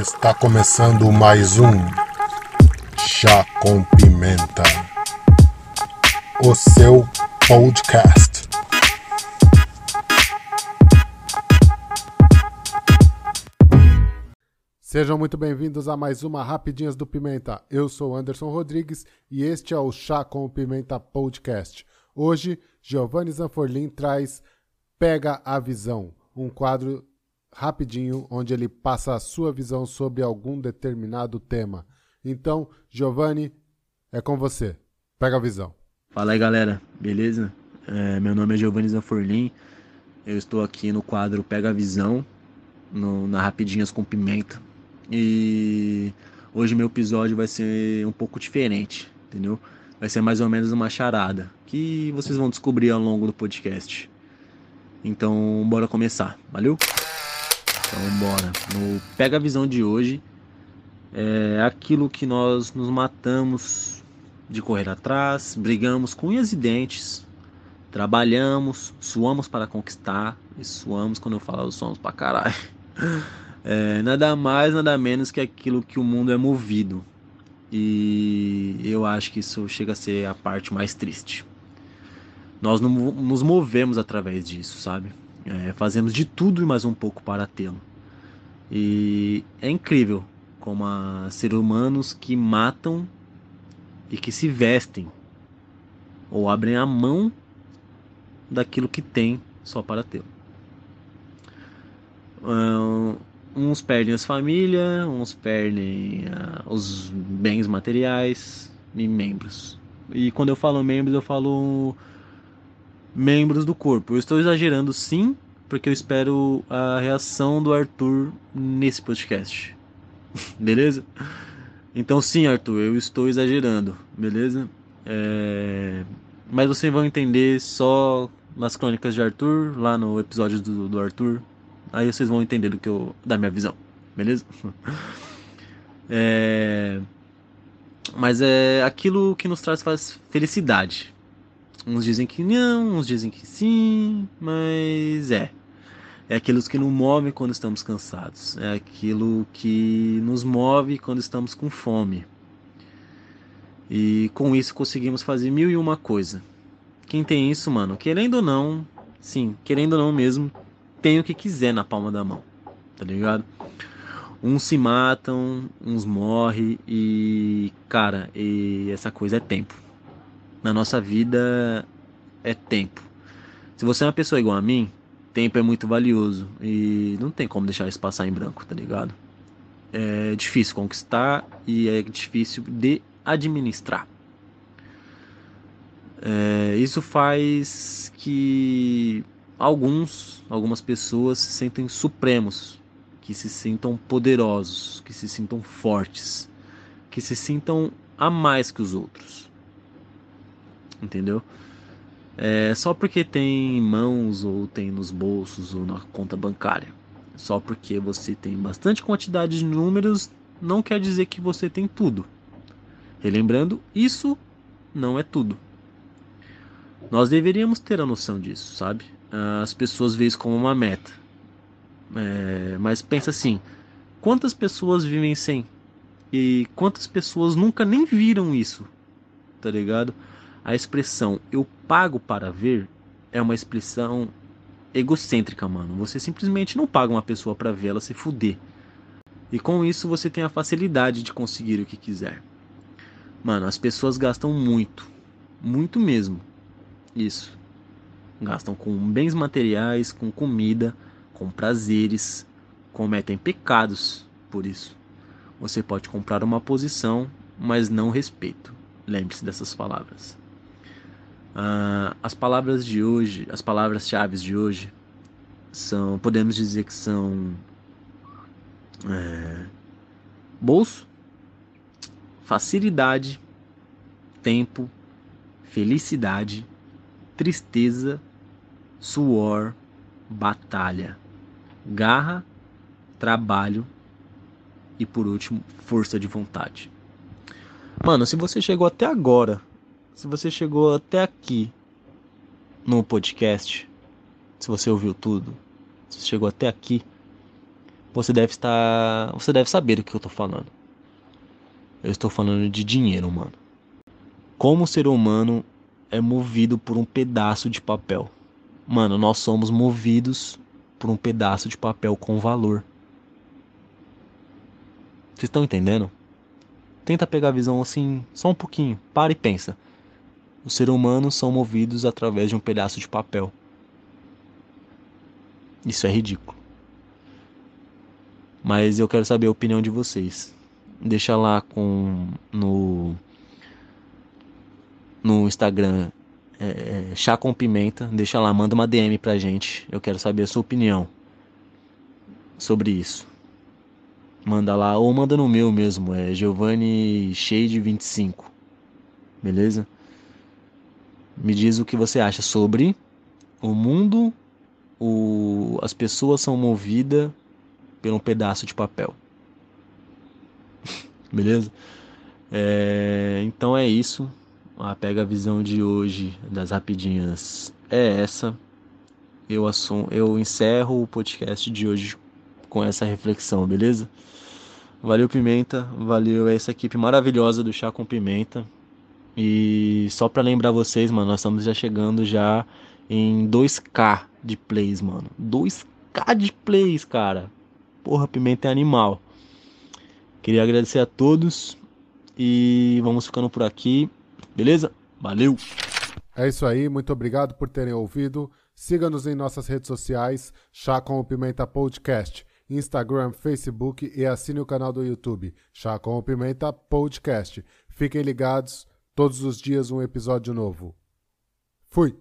Está começando mais um Chá com Pimenta, o seu podcast. Sejam muito bem-vindos a mais uma Rapidinhas do Pimenta. Eu sou Anderson Rodrigues e este é o Chá com Pimenta Podcast. Hoje, Giovanni Zanforlin traz Pega a Visão, um quadro rapidinho onde ele passa a sua visão sobre algum determinado tema. Então, Giovanni, é com você. Pega a visão. Fala aí, galera. Beleza? É, meu nome é Giovanni Zanforlin. Eu estou aqui no quadro Pega a Visão, no, na Rapidinhas com Pimenta. E hoje meu episódio vai ser um pouco diferente, entendeu? Vai ser mais ou menos uma charada que vocês vão descobrir ao longo do podcast. Então, bora começar, valeu? Então, bora. No Pega a Visão de hoje, é aquilo que nós nos matamos de correr atrás, brigamos com unhas e dentes, trabalhamos, suamos para conquistar, e suamos quando eu falo suamos pra caralho. É, nada mais, nada menos que aquilo que o mundo é movido. E eu acho que isso chega a ser a parte mais triste. Nós nos movemos através disso, sabe? É, fazemos de tudo e mais um pouco para tê-lo. E é incrível como há seres humanos que matam e que se vestem ou abrem a mão daquilo que tem só para tê-lo. Uns perdem as famílias, uns perdem uh, os bens materiais e membros. E quando eu falo membros, eu falo membros do corpo. Eu estou exagerando sim, porque eu espero a reação do Arthur nesse podcast. beleza? Então sim, Arthur, eu estou exagerando, beleza? É... Mas vocês vão entender só nas crônicas de Arthur, lá no episódio do, do Arthur, Aí vocês vão entender do que eu, da minha visão, beleza? É, mas é aquilo que nos traz felicidade. Uns dizem que não, uns dizem que sim, mas é. É aquilo que nos move quando estamos cansados. É aquilo que nos move quando estamos com fome. E com isso conseguimos fazer mil e uma coisa. Quem tem isso, mano, querendo ou não, sim, querendo ou não mesmo, tem o que quiser na palma da mão, tá ligado? Uns se matam, uns morrem e, cara, e essa coisa é tempo. Na nossa vida é tempo. Se você é uma pessoa igual a mim, tempo é muito valioso e não tem como deixar isso passar em branco, tá ligado? É difícil conquistar e é difícil de administrar. É, isso faz que alguns, algumas pessoas se sentem supremos, que se sintam poderosos, que se sintam fortes, que se sintam a mais que os outros. Entendeu? É, só porque tem em mãos ou tem nos bolsos ou na conta bancária. Só porque você tem bastante quantidade de números não quer dizer que você tem tudo. Relembrando, isso não é tudo. Nós deveríamos ter a noção disso, sabe? as pessoas veem isso como uma meta. É, mas pensa assim: quantas pessoas vivem sem? E quantas pessoas nunca nem viram isso? Tá ligado? A expressão eu pago para ver é uma expressão egocêntrica, mano. Você simplesmente não paga uma pessoa para ver ela se fuder. E com isso você tem a facilidade de conseguir o que quiser. Mano, as pessoas gastam muito. Muito mesmo. Isso gastam com bens materiais, com comida, com prazeres, cometem pecados por isso. Você pode comprar uma posição, mas não respeito. Lembre-se dessas palavras. Ah, as palavras de hoje, as palavras-chave de hoje, são, podemos dizer que são é, bolso, facilidade, tempo, felicidade, tristeza suor, batalha, garra, trabalho e por último, força de vontade. Mano, se você chegou até agora, se você chegou até aqui no podcast, se você ouviu tudo, se você chegou até aqui, você deve estar. Você deve saber do que eu tô falando. Eu estou falando de dinheiro, mano. Como o ser humano é movido por um pedaço de papel. Mano, nós somos movidos por um pedaço de papel com valor. Vocês estão entendendo? Tenta pegar a visão assim, só um pouquinho. Para e pensa. Os seres humanos são movidos através de um pedaço de papel. Isso é ridículo. Mas eu quero saber a opinião de vocês. Deixa lá com no no Instagram é, é, chá com pimenta. Deixa lá, manda uma DM pra gente. Eu quero saber a sua opinião sobre isso. Manda lá, ou manda no meu mesmo, é Giovanni Shade 25. Beleza? Me diz o que você acha sobre o mundo, o, as pessoas são movidas por um pedaço de papel. Beleza? É, então é isso. A pega visão de hoje das rapidinhas é essa. Eu, assumo, eu encerro o podcast de hoje com essa reflexão, beleza? Valeu Pimenta, valeu essa equipe maravilhosa do Chá com Pimenta. E só para lembrar vocês, mano, nós estamos já chegando já em 2k de plays, mano. 2k de plays, cara. Porra, Pimenta é animal. Queria agradecer a todos e vamos ficando por aqui. Beleza? Valeu. É isso aí, muito obrigado por terem ouvido. Siga-nos em nossas redes sociais, Chá com o Pimenta Podcast. Instagram, Facebook e assine o canal do YouTube, Chá com o Pimenta Podcast. Fiquem ligados, todos os dias um episódio novo. Fui!